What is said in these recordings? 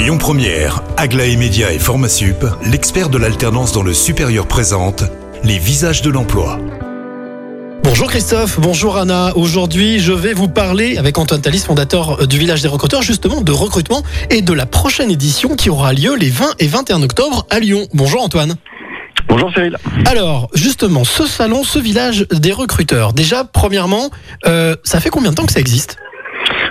Lyon Première, Aglaé Média et Formasup, l'expert de l'alternance dans le supérieur présente les visages de l'emploi. Bonjour Christophe, bonjour Anna. Aujourd'hui, je vais vous parler avec Antoine Talis, fondateur du Village des recruteurs, justement de recrutement et de la prochaine édition qui aura lieu les 20 et 21 octobre à Lyon. Bonjour Antoine. Bonjour Cyril. Alors, justement, ce salon, ce village des recruteurs, déjà, premièrement, euh, ça fait combien de temps que ça existe?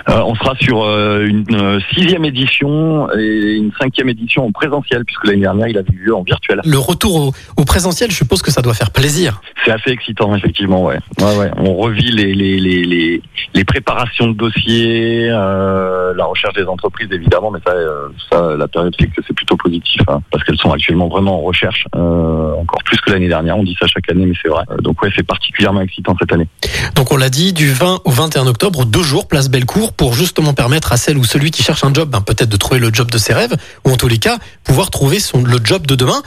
On sera sur euh, une euh, sixième édition et une cinquième édition en présentiel, puisque l'année dernière, il avait eu lieu en virtuel. Le retour au, au présentiel, je suppose que ça doit faire plaisir. C'est assez excitant, effectivement, ouais. ouais, ouais. On revit les, les, les, les, préparations de dossiers, euh, la recherche des entreprises, évidemment, mais ça, euh, ça la période fait que c'est plutôt positif, hein, parce qu'elles sont actuellement vraiment en recherche, euh, encore plus que l'année dernière. On dit ça chaque année, mais c'est vrai. Euh, donc ouais, c'est particulièrement excitant cette année. Donc on l'a dit, du 20 au 21 octobre, deux jours, place Bellecour, pour justement permettre à celle ou celui qui cherche un job, ben, peut-être de trouver le job de ses rêves, ou en tous les cas, pouvoir trouver son, le job de demain.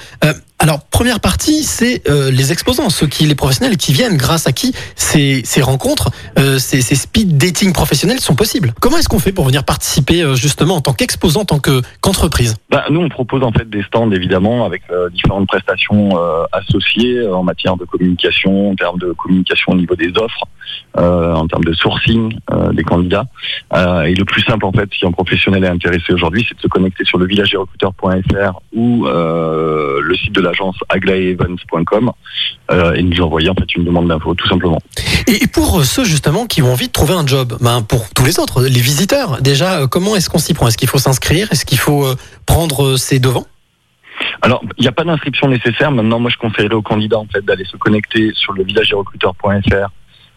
Alors, première partie, c'est euh, les exposants, ceux qui, les professionnels qui viennent, grâce à qui ces, ces rencontres, euh, ces, speed dating professionnels sont possibles. Comment est-ce qu'on fait pour venir participer euh, justement en tant qu'exposant, en tant que- qu'entreprise? Bah, nous, on propose en fait des stands, évidemment, avec différentes prestations associées en matière de communication, en termes de communication au niveau des offres, en termes de sourcing des candidats. Et le plus simple, en fait, si un professionnel est intéressé aujourd'hui, c'est de se connecter sur le villagerecruteur.fr ou le site de l'agence aglaevents.com euh, et nous envoyer en fait une demande d'info, tout simplement. et, pour euh, ceux justement qui ont envie de trouver un job, ben, pour tous les autres, les visiteurs, déjà, euh, comment est-ce qu'on s'y prend? Est-ce qu'il faut s'inscrire? Est-ce qu'il faut prendre ses devants? Alors, il n'y a pas d'inscription nécessaire. Maintenant, moi, je conseillerais aux candidats en fait d'aller se connecter sur le villagerecruteur.fr.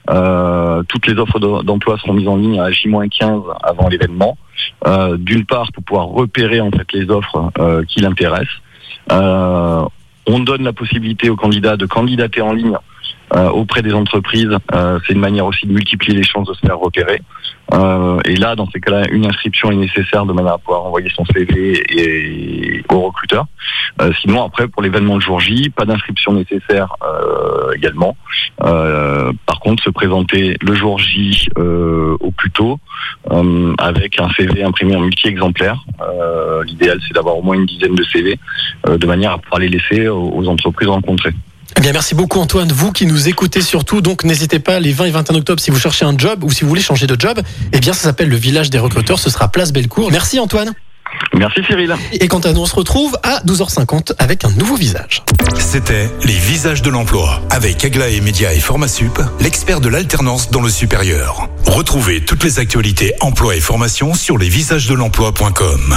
Euh, toutes les offres d'emploi seront mises en ligne à J-15 avant l'événement. Euh, D'une part, pour pouvoir repérer en fait les offres euh, qui l'intéressent. On donne la possibilité aux candidats de candidater en ligne auprès des entreprises. Euh, C'est une manière aussi de multiplier les chances de se faire repérer. Euh, et là, dans ces cas-là, une inscription est nécessaire de manière à pouvoir envoyer son CV et, au recruteur. Euh, sinon, après, pour l'événement de jour J, pas d'inscription nécessaire euh, également. Euh, par contre, se présenter le jour J euh, au plus tôt euh, avec un CV imprimé en multi-exemplaires. Euh, L'idéal, c'est d'avoir au moins une dizaine de CV euh, de manière à pouvoir les laisser aux entreprises rencontrées. Eh bien, merci beaucoup Antoine, vous qui nous écoutez surtout. Donc, n'hésitez pas les 20 et 21 octobre si vous cherchez un job ou si vous voulez changer de job. Eh bien, ça s'appelle le village des recruteurs. Ce sera Place Bellecour. Merci Antoine. Merci Cyril. Et quant à nous, on se retrouve à 12h50 avec un nouveau visage. C'était les visages de l'emploi avec Aglaé Média et Formasup, l'expert de l'alternance dans le supérieur. Retrouvez toutes les actualités emploi et formation sur lesvisagesdelemploi.com.